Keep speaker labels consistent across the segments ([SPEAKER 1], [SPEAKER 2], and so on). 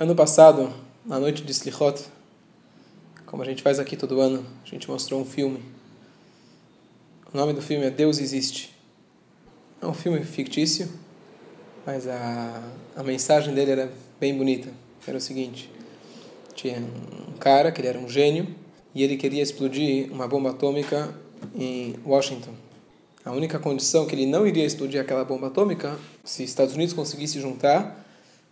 [SPEAKER 1] Ano passado, na noite de Slichot, como a gente faz aqui todo ano, a gente mostrou um filme. O nome do filme é Deus Existe. É um filme fictício, mas a, a mensagem dele era bem bonita. Era o seguinte: tinha um cara que ele era um gênio e ele queria explodir uma bomba atômica em Washington. A única condição que ele não iria explodir aquela bomba atômica se Estados Unidos conseguisse juntar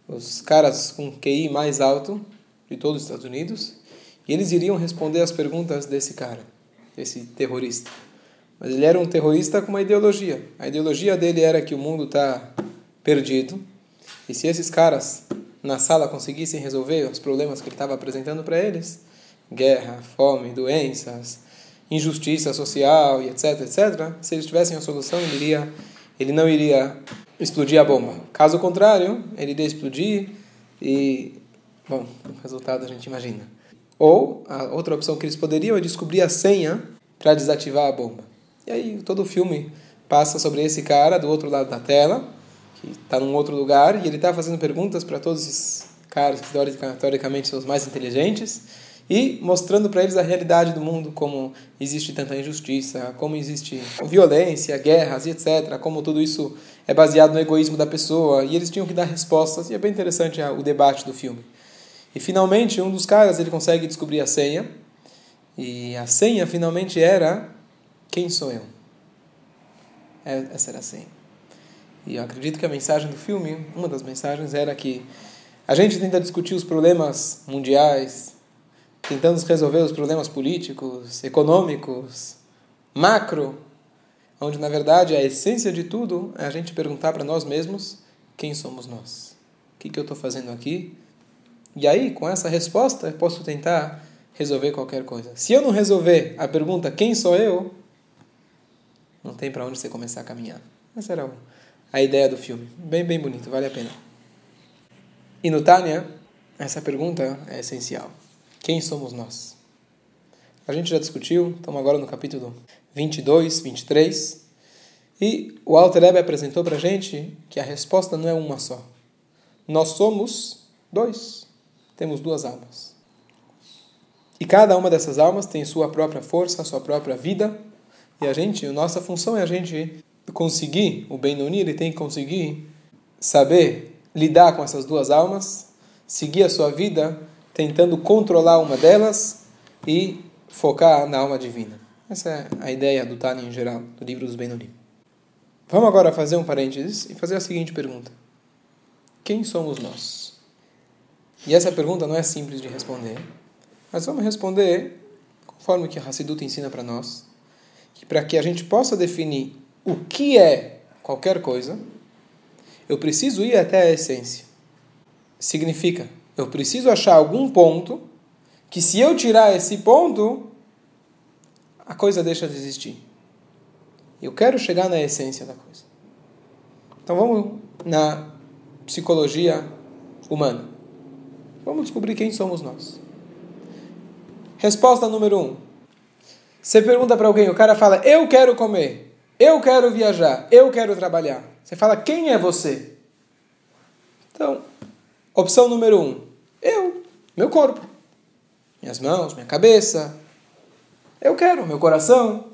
[SPEAKER 1] os caras com QI mais alto de todos os Estados Unidos, e eles iriam responder as perguntas desse cara, desse terrorista. Mas ele era um terrorista com uma ideologia. A ideologia dele era que o mundo está perdido, e se esses caras na sala conseguissem resolver os problemas que ele estava apresentando para eles, guerra, fome, doenças, injustiça social e etc, etc, se eles tivessem a solução, ele, iria, ele não iria explodir a bomba. Caso contrário, ele iria explodir e, bom, o resultado a gente imagina. Ou, a outra opção que eles poderiam é descobrir a senha para desativar a bomba. E aí todo o filme passa sobre esse cara do outro lado da tela, que está num outro lugar, e ele está fazendo perguntas para todos esses caras que teoricamente são os mais inteligentes, e mostrando para eles a realidade do mundo, como existe tanta injustiça, como existe violência, guerras e etc., como tudo isso é baseado no egoísmo da pessoa, e eles tinham que dar respostas, e é bem interessante o debate do filme. E finalmente, um dos caras ele consegue descobrir a senha, e a senha finalmente era: Quem sou eu? É, essa era a senha. E eu acredito que a mensagem do filme, uma das mensagens, era que a gente tenta discutir os problemas mundiais, tentando resolver os problemas políticos, econômicos, macro, onde na verdade a essência de tudo é a gente perguntar para nós mesmos quem somos nós, o que, que eu estou fazendo aqui, e aí com essa resposta posso tentar resolver qualquer coisa. Se eu não resolver a pergunta quem sou eu, não tem para onde você começar a caminhar. Essa era a ideia do filme, bem bem bonito, vale a pena. E no Tânia, essa pergunta é essencial. Quem somos nós? A gente já discutiu, estamos agora no capítulo 22, 23, e o Alter Ebe apresentou para a gente que a resposta não é uma só. Nós somos dois, temos duas almas. E cada uma dessas almas tem sua própria força, sua própria vida, e a gente, a nossa função é a gente conseguir, o Benoni, ele tem que conseguir saber lidar com essas duas almas, seguir a sua vida tentando controlar uma delas e focar na alma divina. Essa é a ideia do Tani em geral, do livro dos Benonim. Vamos agora fazer um parênteses e fazer a seguinte pergunta: Quem somos nós? E essa pergunta não é simples de responder, mas vamos responder conforme que Hassidut ensina para nós, que para que a gente possa definir o que é qualquer coisa, eu preciso ir até a essência. Significa eu preciso achar algum ponto que, se eu tirar esse ponto, a coisa deixa de existir. Eu quero chegar na essência da coisa. Então vamos na psicologia humana. Vamos descobrir quem somos nós. Resposta número um. Você pergunta para alguém, o cara fala: Eu quero comer, eu quero viajar, eu quero trabalhar. Você fala: Quem é você? Então, opção número um: eu, meu corpo, minhas mãos, minha cabeça. Eu quero, meu coração.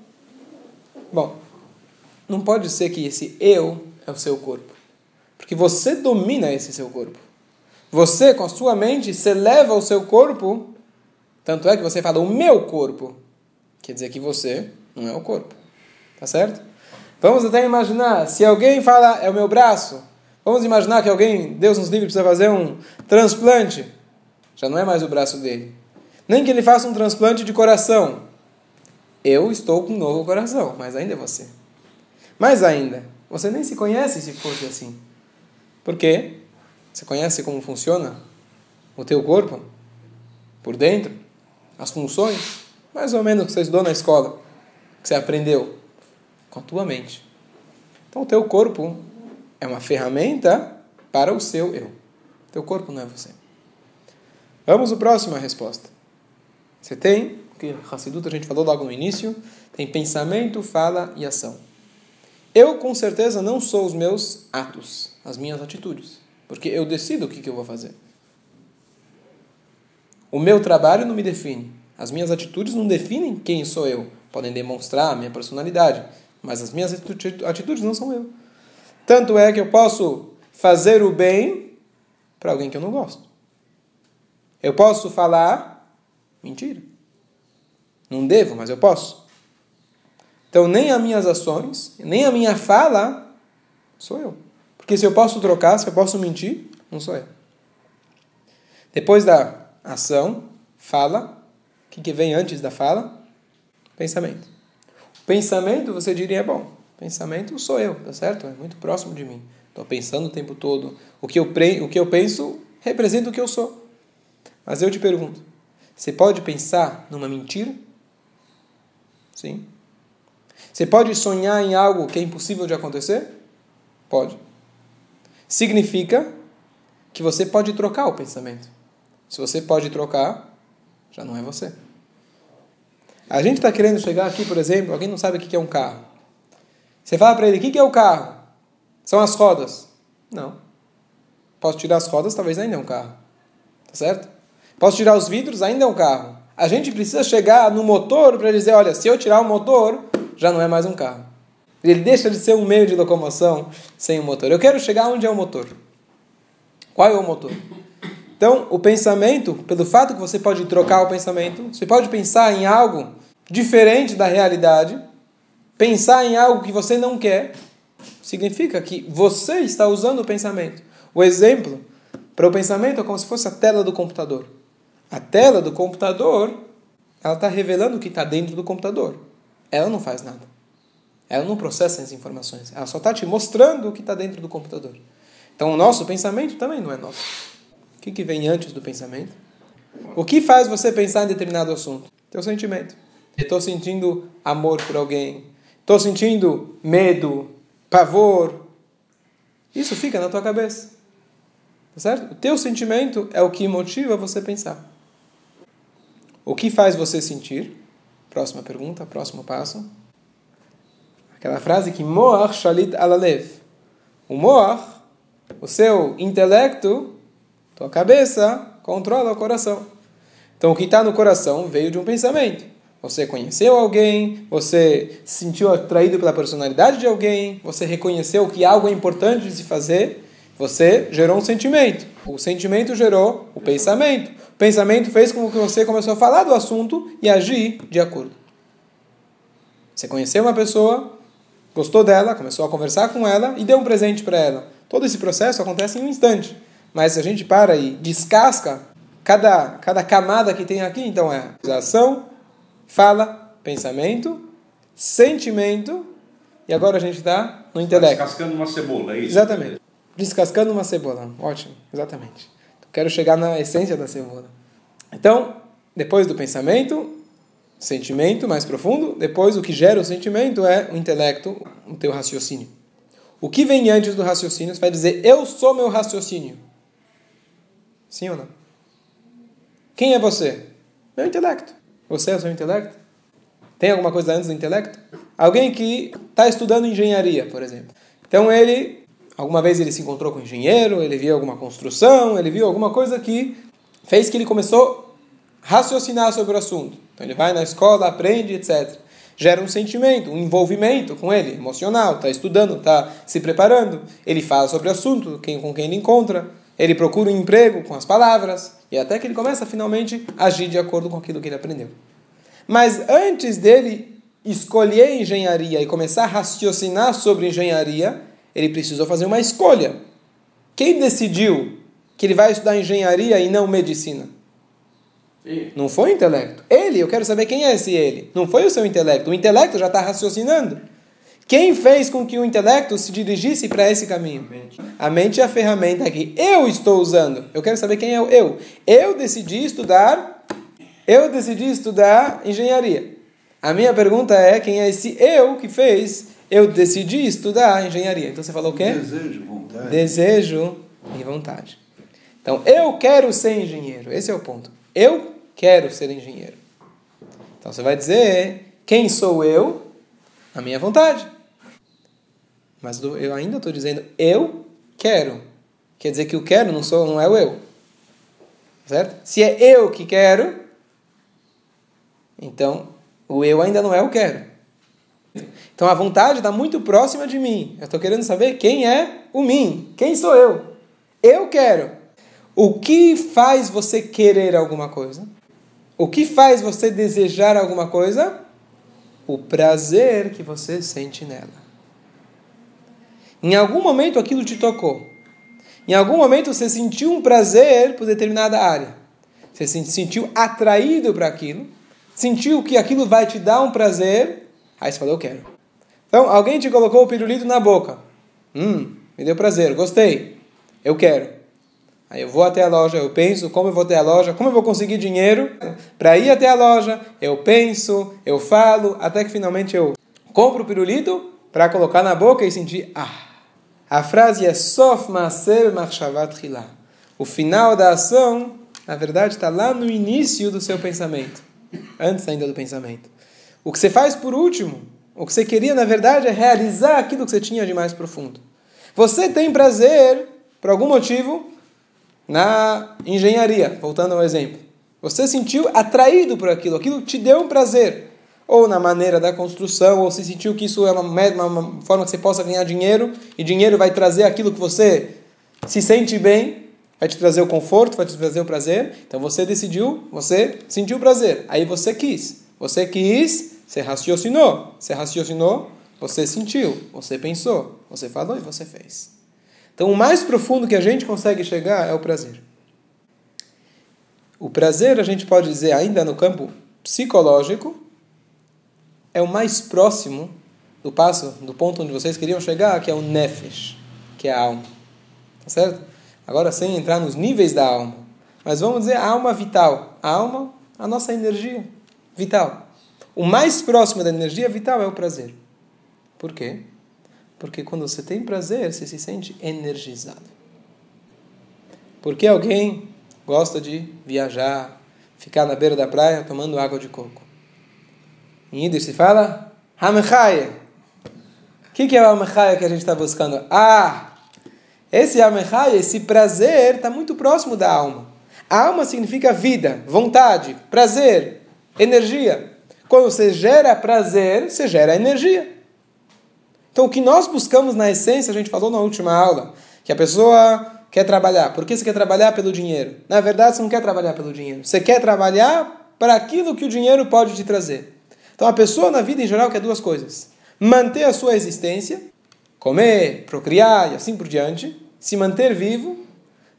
[SPEAKER 1] Bom, não pode ser que esse eu é o seu corpo. Porque você domina esse seu corpo. Você, com a sua mente, você leva o seu corpo. Tanto é que você fala o meu corpo. Quer dizer que você não é o corpo. Tá certo? Vamos até imaginar, se alguém fala é o meu braço, vamos imaginar que alguém, Deus nos livre, precisa fazer um transplante. Já não é mais o braço dele. Nem que ele faça um transplante de coração. Eu estou com um novo coração, mas ainda é você. Mais ainda, você nem se conhece se fosse assim. Por quê? Você conhece como funciona o teu corpo? Por dentro? As funções? Mais ou menos que você estudou na escola, que você aprendeu com a tua mente. Então o teu corpo é uma ferramenta para o seu eu. O teu corpo não é você. Vamos ao próximo a resposta. Você tem, o que Hassidut a gente falou logo no início, tem pensamento, fala e ação. Eu, com certeza, não sou os meus atos, as minhas atitudes. Porque eu decido o que, que eu vou fazer. O meu trabalho não me define. As minhas atitudes não definem quem sou eu. Podem demonstrar a minha personalidade, mas as minhas atitudes não são eu. Tanto é que eu posso fazer o bem para alguém que eu não gosto. Eu posso falar mentira. Não devo, mas eu posso. Então, nem as minhas ações, nem a minha fala sou eu. Porque se eu posso trocar, se eu posso mentir, não sou eu. Depois da ação, fala. O que, vem antes da fala? Pensamento. Pensamento, você diria, é bom. Pensamento sou eu, tá certo? É muito próximo de mim. Estou pensando o tempo todo. O que, eu, o que eu penso representa o que eu sou. Mas eu te pergunto: você pode pensar numa mentira? Sim. Você pode sonhar em algo que é impossível de acontecer? Pode. Significa que você pode trocar o pensamento. Se você pode trocar, já não é você. A gente está querendo chegar aqui, por exemplo, alguém não sabe o que é um carro. Você fala para ele, o que é o carro? São as rodas. Não. Posso tirar as rodas, talvez ainda é um carro. Tá certo? Posso tirar os vidros, ainda é um carro. A gente precisa chegar no motor para dizer, olha, se eu tirar o motor, já não é mais um carro. Ele deixa de ser um meio de locomoção sem o motor. Eu quero chegar onde é o motor. Qual é o motor? Então, o pensamento, pelo fato que você pode trocar o pensamento, você pode pensar em algo diferente da realidade, pensar em algo que você não quer, significa que você está usando o pensamento. O exemplo para o pensamento é como se fosse a tela do computador. A tela do computador, ela está revelando o que está dentro do computador. Ela não faz nada. Ela não processa as informações. Ela só está te mostrando o que está dentro do computador. Então, o nosso pensamento também não é nosso. O que, que vem antes do pensamento? O que faz você pensar em determinado assunto? Teu sentimento. Estou sentindo amor por alguém. Estou sentindo medo, pavor. Isso fica na tua cabeça. Tá certo? O teu sentimento é o que motiva você pensar. O que faz você sentir? Próxima pergunta, próximo passo. Aquela frase que Moach Shalit Alalev. O Moach, o seu intelecto, tua cabeça, controla o coração. Então o que está no coração veio de um pensamento. Você conheceu alguém, você se sentiu atraído pela personalidade de alguém, você reconheceu que algo é importante de se fazer, você gerou um sentimento. O sentimento gerou o pensamento. O pensamento fez com que você começou a falar do assunto e agir de acordo. Você conheceu uma pessoa, gostou dela, começou a conversar com ela e deu um presente para ela. Todo esse processo acontece em um instante. Mas se a gente para e descasca cada, cada camada que tem aqui, então é ação, fala, pensamento, sentimento, e agora a gente está no intelecto.
[SPEAKER 2] Descascando uma cebola, é isso?
[SPEAKER 1] Exatamente. Descascando uma cebola. Ótimo, exatamente. Quero chegar na essência da cebola. Então, depois do pensamento, sentimento mais profundo, depois o que gera o sentimento é o intelecto, o teu raciocínio. O que vem antes do raciocínio, você vai dizer, eu sou meu raciocínio. Sim ou não? Quem é você? Meu intelecto. Você é o seu intelecto? Tem alguma coisa antes do intelecto? Alguém que está estudando engenharia, por exemplo. Então ele, alguma vez ele se encontrou com um engenheiro, ele viu alguma construção, ele viu alguma coisa que fez que ele começou a raciocinar sobre o assunto. Então ele vai na escola, aprende, etc. Gera um sentimento, um envolvimento com ele, emocional, está estudando, está se preparando. Ele fala sobre o assunto, quem, com quem ele encontra. Ele procura um emprego com as palavras. E até que ele começa finalmente a agir de acordo com aquilo que ele aprendeu. Mas antes dele escolher engenharia e começar a raciocinar sobre engenharia, ele precisou fazer uma escolha. Quem decidiu que ele vai estudar engenharia e não medicina? Não foi o intelecto. Ele, eu quero saber quem é esse ele. Não foi o seu intelecto. O intelecto já está raciocinando. Quem fez com que o intelecto se dirigisse para esse caminho? A mente é a ferramenta que eu estou usando. Eu quero saber quem é o eu. Eu decidi estudar, eu decidi estudar engenharia. A minha pergunta é quem é esse eu que fez eu decidi estudar engenharia. Então você falou o quê?
[SPEAKER 2] Desejo, vontade.
[SPEAKER 1] Desejo e vontade. Então eu quero ser engenheiro. Esse é o ponto. Eu quero ser engenheiro. Então você vai dizer quem sou eu? A minha vontade. Mas eu ainda estou dizendo eu quero. Quer dizer que o quero não, sou, não é o eu. Certo? Se é eu que quero, então o eu ainda não é o quero. Então a vontade está muito próxima de mim. Eu estou querendo saber quem é o mim. Quem sou eu? Eu quero. O que faz você querer alguma coisa? O que faz você desejar alguma coisa? O prazer que você sente nela. Em algum momento aquilo te tocou. Em algum momento você sentiu um prazer por determinada área. Você se sentiu atraído para aquilo. Sentiu que aquilo vai te dar um prazer. Aí você falou, eu quero. Então, alguém te colocou o pirulito na boca. Hum, me deu prazer, gostei. Eu quero. Aí eu vou até a loja, eu penso como eu vou até a loja, como eu vou conseguir dinheiro para ir até a loja. Eu penso, eu falo, até que finalmente eu compro o pirulito para colocar na boca e sentir ah. A frase é sof maser machshavat O final da ação, na verdade, está lá no início do seu pensamento, antes ainda do pensamento. O que você faz por último o que você queria, na verdade, é realizar aquilo que você tinha de mais profundo. Você tem prazer, por algum motivo, na engenharia, voltando ao exemplo. Você sentiu atraído por aquilo, aquilo te deu um prazer. Ou na maneira da construção, ou se sentiu que isso é uma, uma forma que você possa ganhar dinheiro, e dinheiro vai trazer aquilo que você se sente bem, vai te trazer o conforto, vai te trazer o prazer. Então você decidiu, você sentiu prazer. Aí você quis. Você quis você raciocinou. Você raciocinou, você sentiu, você pensou, você falou e você fez. Então, o mais profundo que a gente consegue chegar é o prazer. O prazer, a gente pode dizer, ainda no campo psicológico, é o mais próximo do passo, do ponto onde vocês queriam chegar, que é o nefesh, que é a alma. Tá certo? Agora, sem entrar nos níveis da alma. Mas vamos dizer a alma vital. A alma, a nossa energia vital. O mais próximo da energia vital é o prazer. Por quê? Porque quando você tem prazer, você se sente energizado. Porque alguém gosta de viajar, ficar na beira da praia tomando água de coco. Em Yiddish se fala Hamechaye. O que, que é o Hamechaye que a gente está buscando? Ah, esse Hamechaye, esse prazer, está muito próximo da alma. A alma significa vida, vontade, prazer, energia. Quando você gera prazer, você gera energia. Então, o que nós buscamos na essência, a gente falou na última aula, que a pessoa quer trabalhar. Por que você quer trabalhar pelo dinheiro? Na verdade, você não quer trabalhar pelo dinheiro. Você quer trabalhar para aquilo que o dinheiro pode te trazer. Então, a pessoa na vida em geral quer duas coisas: manter a sua existência, comer, procriar e assim por diante, se manter vivo.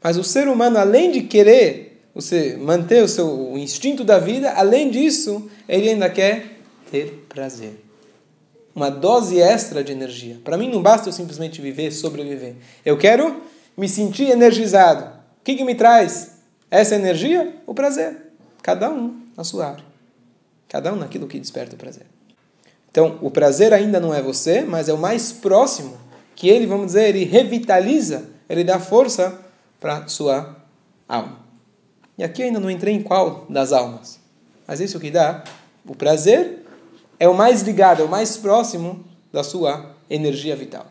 [SPEAKER 1] Mas o ser humano, além de querer você manter o seu o instinto da vida, além disso, ele ainda quer ter prazer. Uma dose extra de energia. Para mim não basta eu simplesmente viver, sobreviver. Eu quero me sentir energizado. O que, que me traz essa energia? O prazer. Cada um na sua área. Cada um naquilo que desperta o prazer. Então, o prazer ainda não é você, mas é o mais próximo que ele, vamos dizer, ele revitaliza, ele dá força para sua alma. E aqui ainda não entrei em qual das almas. Mas isso que dá, o prazer é o mais ligado, é o mais próximo da sua energia vital.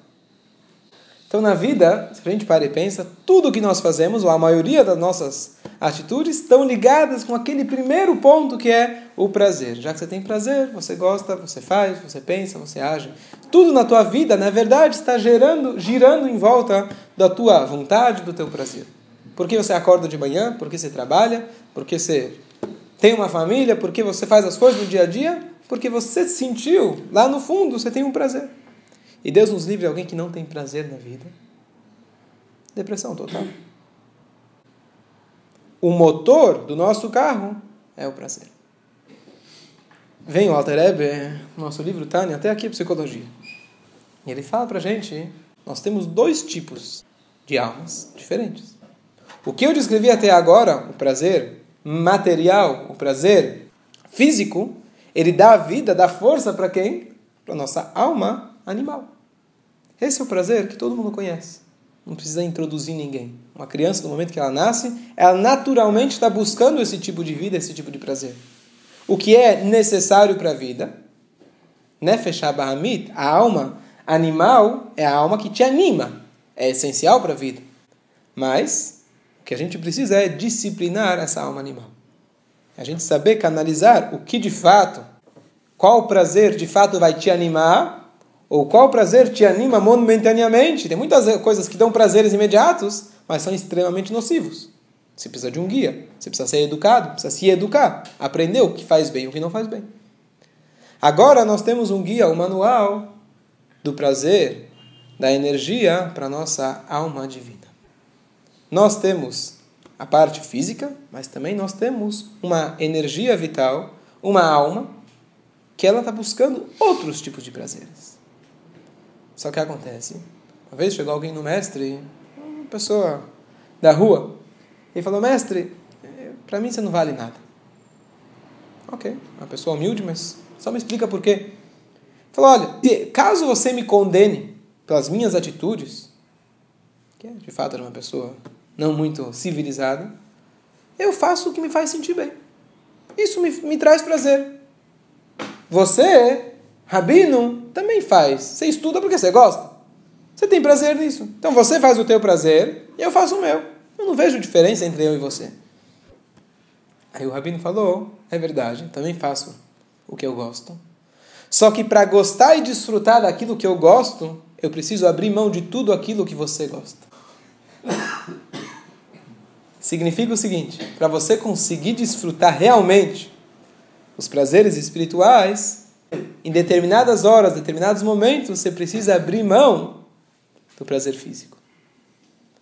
[SPEAKER 1] Então, na vida, se a gente para e pensa, tudo que nós fazemos, ou a maioria das nossas atitudes, estão ligadas com aquele primeiro ponto que é o prazer. Já que você tem prazer, você gosta, você faz, você pensa, você age. Tudo na tua vida, na verdade, está gerando, girando em volta da tua vontade, do teu prazer. Por que você acorda de manhã? Por que você trabalha? Por que você tem uma família? Por que você faz as coisas no dia a dia? Porque você sentiu, lá no fundo, você tem um prazer. E Deus nos livre de alguém que não tem prazer na vida. Depressão total. O motor do nosso carro é o prazer. Vem o Alter Hebe, nosso livro Tânia, até aqui Psicologia. E ele fala pra gente, nós temos dois tipos de almas diferentes. O que eu descrevi até agora, o prazer material, o prazer físico, ele dá vida, dá força para quem? Para nossa alma animal. Esse é o prazer que todo mundo conhece. Não precisa introduzir ninguém. Uma criança, no momento que ela nasce, ela naturalmente está buscando esse tipo de vida, esse tipo de prazer. O que é necessário para a vida? Nefesh Abahamit, a alma animal, é a alma que te anima. É essencial para a vida. Mas O que a gente precisa é disciplinar essa alma animal. A gente saber canalizar o que de fato, qual prazer de fato vai te animar, ou qual prazer te anima momentaneamente. Tem muitas coisas que dão prazeres imediatos, mas são extremamente nocivos. Você precisa de um guia, você precisa ser educado, precisa se educar, aprender o que faz bem e o que não faz bem. Agora nós temos um guia, um manual do prazer, da energia para nossa alma divina. Nós temos a parte física, mas também nós temos uma energia vital, uma alma, que ela está buscando outros tipos de prazeres. Só que acontece, uma vez chegou alguém no mestre, uma pessoa da rua, e falou, mestre, para mim você não vale nada. Ok, uma pessoa humilde, mas só me explica por quê. Falou, olha, caso você me condene pelas minhas atitudes, que de fato era uma pessoa não muito civilizada, eu faço o que me faz sentir bem. Isso me, me traz prazer. Você, rabino, também faz. Você estuda porque você gosta. Você tem prazer nisso. Então você faz o teu prazer e eu faço o meu. Eu não vejo diferença entre eu e você. Aí o rabino falou: é verdade, também faço o que eu gosto. Só que para gostar e desfrutar daquilo que eu gosto, eu preciso abrir mão de tudo aquilo que você gosta. Significa o seguinte: para você conseguir desfrutar realmente os prazeres espirituais, em determinadas horas, determinados momentos, você precisa abrir mão do prazer físico.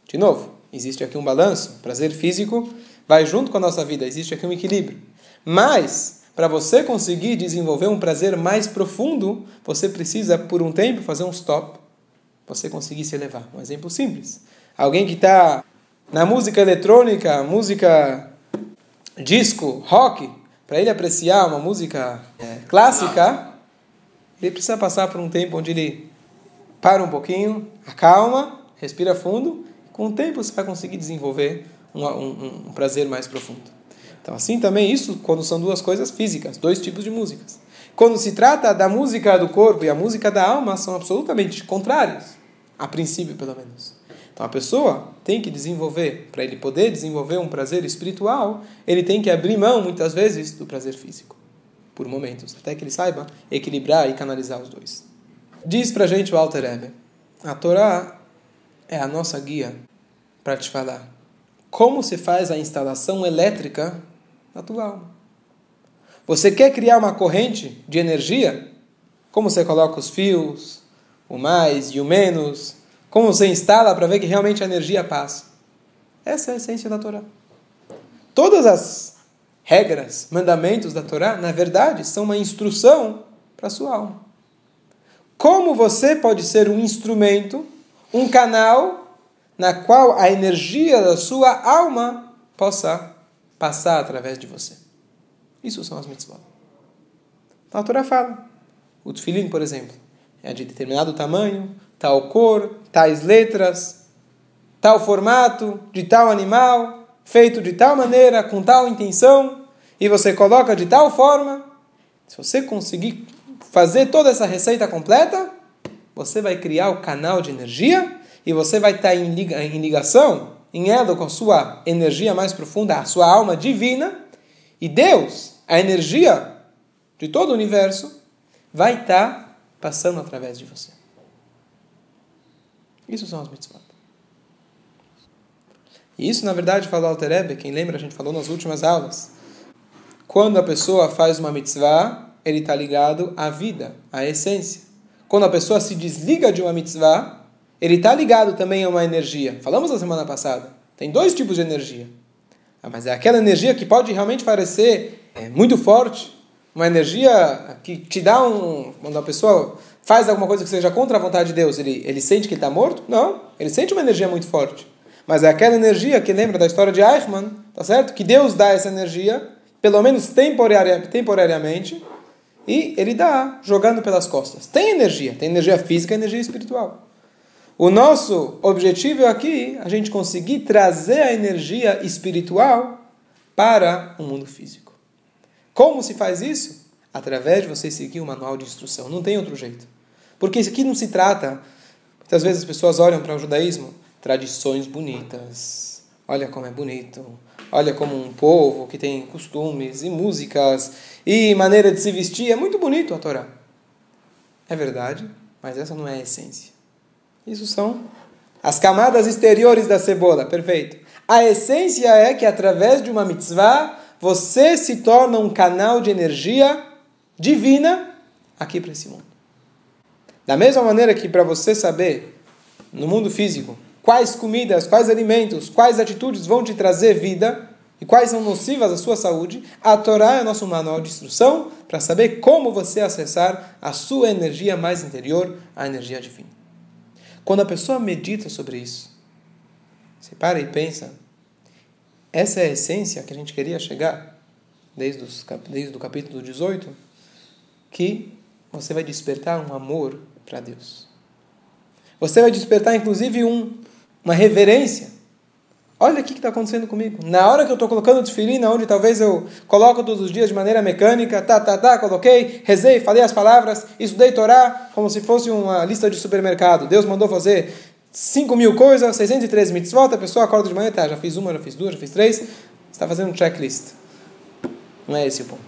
[SPEAKER 1] De novo, existe aqui um balanço. prazer físico vai junto com a nossa vida, existe aqui um equilíbrio. Mas, para você conseguir desenvolver um prazer mais profundo, você precisa, por um tempo, fazer um stop. Você conseguir se elevar. Um exemplo simples. Alguém que está na música eletrônica, música disco, rock, para ele apreciar uma música é, clássica, ele precisa passar por um tempo onde ele para um pouquinho, acalma, respira fundo, com o tempo você vai conseguir desenvolver um, um, um prazer mais profundo. Então, assim também, isso quando são duas coisas físicas, dois tipos de músicas. Quando se trata da música do corpo e a música da alma, são absolutamente contrárias, a princípio, pelo menos. Então a pessoa tem que desenvolver, para ele poder desenvolver um prazer espiritual, ele tem que abrir mão, muitas vezes, do prazer físico, por momentos, até que ele saiba equilibrar e canalizar os dois. Diz para a gente o Alter Eber, a Torá é a nossa guia para te falar como se faz a instalação elétrica na tua alma. Você quer criar uma corrente de energia? Como você coloca os fios, o mais e o menos, como você instala para ver que realmente a energia passa. Essa é a essência da Torá. Todas as regras, mandamentos da Torá, na verdade, são uma instrução para a sua alma. Como você pode ser um instrumento, um canal, na qual a energia da sua alma possa passar através de você. Isso são as mitzvot. Então a Torá fala. O tefilim, por exemplo, é de determinado tamanho, tal cor, tais letras, tal formato, de tal animal, feito de tal maneira, com tal intenção, e você coloca de tal forma. Se você conseguir fazer toda essa receita completa, você vai criar o canal de energia e você vai estar em ligação, em elo com a sua energia mais profunda, a sua alma divina, e Deus, a energia de todo o universo, vai estar passando através de você. Isso são as mitzvot. Isso, na verdade, falou Alter Rebbe, quem lembra, a gente falou nas últimas aulas. Quando a pessoa faz uma mitzvah, ele está ligado à vida, à essência. Quando a pessoa se desliga de uma mitzvah, ele está ligado também a uma energia. Falamos na semana passada. Tem dois tipos de energia. Ah, mas é aquela energia que pode realmente parecer é, muito forte, uma energia que te dá um. Quando a pessoa faz alguma coisa que seja contra a vontade de Deus, ele, ele sente que está morto? Não. Ele sente uma energia muito forte. Mas é aquela energia que lembra da história de Eichmann, tá certo? Que Deus dá essa energia, pelo menos temporaria, temporariamente, e ele dá jogando pelas costas. Tem energia, tem energia física e energia espiritual. O nosso objetivo aqui é a gente conseguir trazer a energia espiritual para o mundo físico. Como se faz isso? Através de você seguir o manual de instrução. Não tem outro jeito. Porque isso aqui não se trata. Muitas vezes as pessoas olham para o judaísmo, tradições bonitas, Olha como é bonito. Olha como um povo que tem costumes e músicas e maneira de se vestir. É muito bonito a Torá. É verdade, mas essa não é a essência. Isso são as camadas exteriores da cebola. Perfeito. A essência é que através de uma mitzvah você se torna um canal de energia divina aqui para esse mundo. Da mesma maneira que para você saber no mundo físico quais comidas, quais alimentos, quais atitudes vão te trazer vida e quais são nocivas à sua saúde, a Torá é nosso manual de instrução para saber como você acessar a sua energia mais interior, a energia divina. Quando a pessoa medita sobre isso, você para e pensa, essa é a essência que a gente queria chegar desde, os, desde o capítulo 18, que você vai despertar um amor para Deus. Você vai despertar, inclusive, um, uma reverência. Olha o que está acontecendo comigo. Na hora que eu estou colocando o tefilina, onde talvez eu coloco todos os dias de maneira mecânica, tá, tá, tá, coloquei, rezei, falei as palavras, estudei Torá como se fosse uma lista de supermercado. Deus mandou fazer 5 mil coisas, 613 mitzvot, a pessoa acorda de manhã, tá, já fiz uma, já fiz duas, já fiz três, está fazendo um checklist. Não é esse o ponto.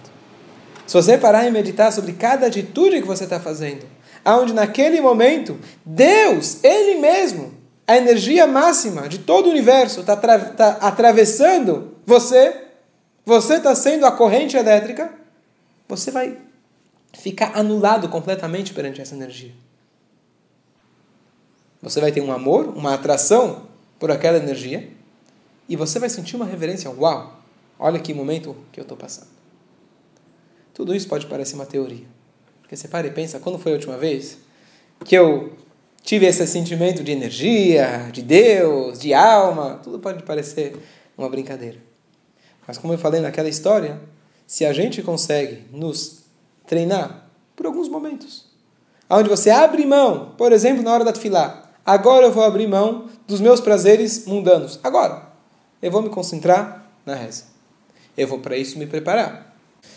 [SPEAKER 1] Se você parar e meditar sobre cada atitude que você está fazendo, aonde naquele momento Deus, Ele mesmo, a energia máxima de todo o universo está tá atravessando você, você está sendo a corrente elétrica, você vai ficar anulado completamente perante essa energia. Você vai ter um amor, uma atração por aquela energia, e você vai sentir uma reverência. Uau! Olha que momento que eu estou passando. Tudo isso pode parecer uma teoria. Porque você para e pensa, quando foi a última vez que eu tive esse sentimento de energia, de Deus, de alma? Tudo pode parecer uma brincadeira. Mas como eu falei naquela história, se a gente consegue nos treinar por alguns momentos, onde você abre mão, por exemplo, na hora da tefilá, agora eu vou abrir mão dos meus prazeres mundanos. Agora, eu vou me concentrar na reza. Eu vou para isso me preparar.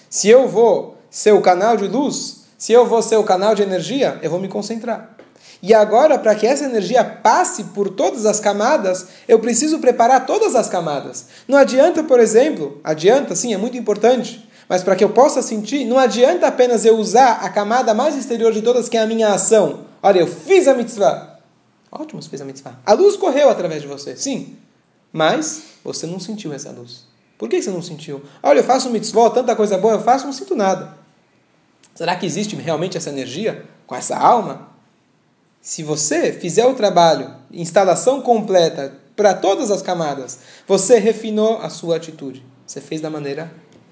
[SPEAKER 1] Se eu vou ser o canal de luz se eu vou ser o canal de energia, eu vou me concentrar. E agora, para que essa energia passe por todas as camadas, eu preciso preparar todas as camadas. Não adianta, por exemplo, adianta, sim, é muito importante, mas para que eu possa sentir, não adianta apenas eu usar a camada mais exterior de todas, que é a minha ação. Olha, eu fiz a mitzvah. Ótimo, você fez a mitzvah. A luz correu através de você, sim. Mas você não sentiu essa luz. Por que você não sentiu? Olha, eu faço mitzvah, tanta coisa boa eu faço, não sinto nada. Será que existe realmente essa energia com essa alma? Se você fizer o trabalho, instalação completa para todas as camadas, você refinou a sua atitude. Você fez da maneira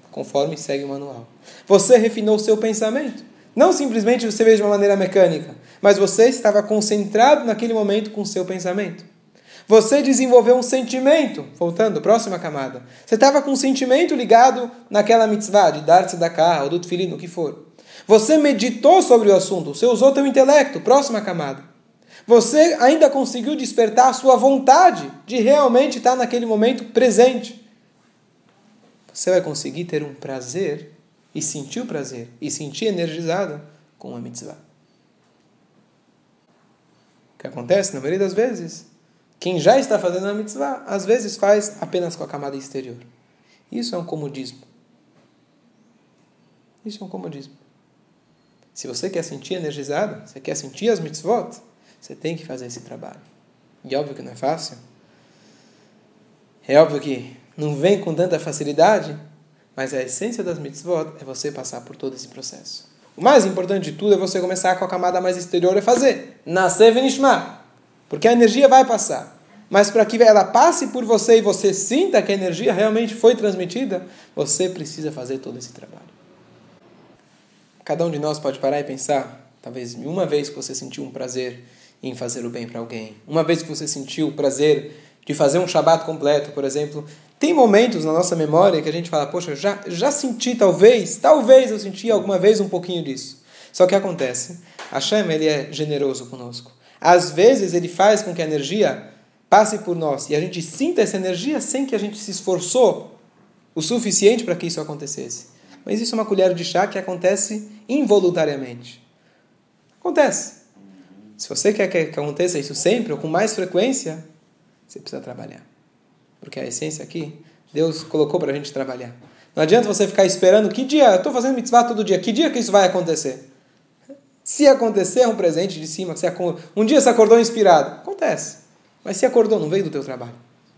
[SPEAKER 1] conforme segue o manual. Você refinou o seu pensamento. Não simplesmente você fez de uma maneira mecânica, mas você estava concentrado naquele momento com o seu pensamento. Você desenvolveu um sentimento, voltando, próxima camada. Você estava com um sentimento ligado naquela mitzvah de dar-se da carro, ou do tefilino, o que for. Você meditou sobre o assunto, você usou teu intelecto, próxima camada. Você ainda conseguiu despertar a sua vontade de realmente estar naquele momento presente. Você vai conseguir ter um prazer e sentir o prazer e sentir energizado com a mitzvah. O que acontece na maioria das vezes? Quem já está fazendo a mitzvah, às vezes faz apenas com a camada exterior. Isso é um comodismo. Isso é um comodismo. Se você quer sentir energizado, você quer sentir as mitzvot, você tem que fazer esse trabalho. E óbvio que não é fácil. É óbvio que não vem com tanta facilidade, mas a essência das mitzvot é você passar por todo esse processo. O mais importante de tudo é você começar com a camada mais exterior e fazer. Nascer venishma. Porque a energia vai passar. Mas para que ela passe por você e você sinta que a energia realmente foi transmitida, você precisa fazer todo esse trabalho. Cada um de nós pode parar e pensar, talvez uma vez que você sentiu um prazer em fazer o bem para alguém, uma vez que você sentiu o prazer de fazer um Shabat completo, por exemplo. Tem momentos na nossa memória que a gente fala, poxa, já, já senti talvez, talvez eu senti alguma vez um pouquinho disso. Só que acontece, Hashem ele é generoso conosco. Às vezes ele faz com que a energia passe por nós e a gente sinta essa energia sem que a gente se esforçou o suficiente para que isso acontecesse. Mas isso é uma colher de chá que acontece involuntariamente. Acontece. Se você quer que aconteça isso sempre ou com mais frequência, você precisa trabalhar. Porque a essência aqui, Deus colocou para a gente trabalhar. Não adianta você ficar esperando que dia, estou fazendo mitzvah todo dia, que dia que isso vai acontecer? Se acontecer, é um presente de cima. Um dia você acordou inspirado. Acontece. Mas se acordou, não veio do teu trabalho.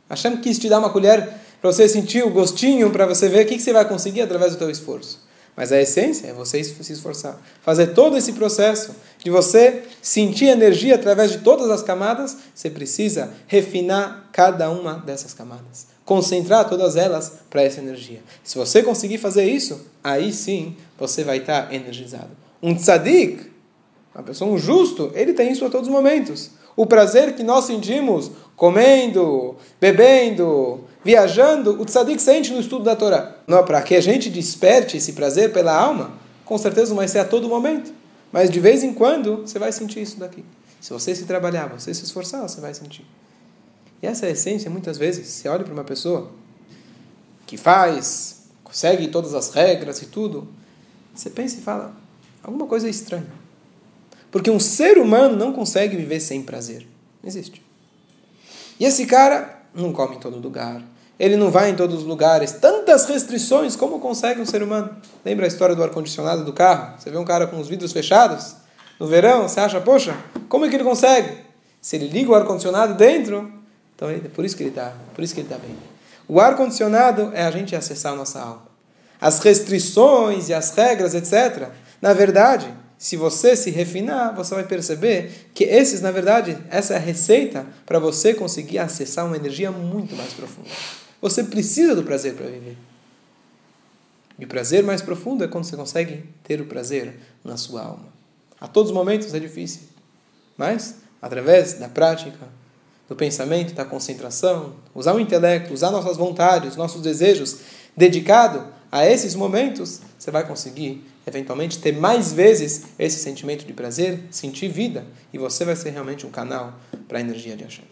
[SPEAKER 1] Hashem quis te dar uma colher para você sentir o gostinho, para você ver o que você vai conseguir através do teu esforço. Mas a essência é você se esforçar. Fazer todo esse processo de você sentir energia através de todas as camadas, você precisa refinar cada uma dessas camadas. Concentrar todas elas para essa energia. Se você conseguir fazer isso, aí sim você vai estar energizado. Um tzadik, uma pessoa, um justo, ele tem isso a todos os momentos. O prazer que nós sentimos comendo, bebendo, viajando, o tzadik sente no estudo da Torá. Não, para que a gente desperte esse prazer pela alma, com certeza não vai ser a todo momento. Mas de vez em quando você vai sentir isso daqui. Se você se trabalhar, você se esforçar, você vai sentir. E essa é a essência, muitas vezes, você olha para uma pessoa que faz, segue todas as regras e tudo, você pensa e fala, alguma coisa é estranha. Porque um ser humano não consegue viver sem prazer. Não existe. E esse cara não come em todo lugar. Ele não vai em todos os lugares. Tantas restrições, como consegue um ser humano? Lembra a história do ar-condicionado do carro? Você vê um cara com os vidros fechados? No verão, você acha, poxa, como é que ele consegue? Se ele liga o ar-condicionado dentro, então é por isso que ele está, por isso que ele está bem. O ar-condicionado é a gente acessar a nossa alma. As restrições e as regras, etc. Na verdade, se você se refinar, você vai perceber que esses, na verdade, essa é a receita para você conseguir acessar uma energia muito mais profunda. Você precisa do prazer para viver. E o prazer mais profundo é quando você consegue ter o prazer na sua alma. A todos os momentos é difícil, mas através da prática, do pensamento, da concentração, usar o intelecto, usar nossas vontades, nossos desejos, dedicado a esses momentos, você vai conseguir eventualmente ter mais vezes esse sentimento de prazer, sentir vida, e você vai ser realmente um canal para a energia de Hashem.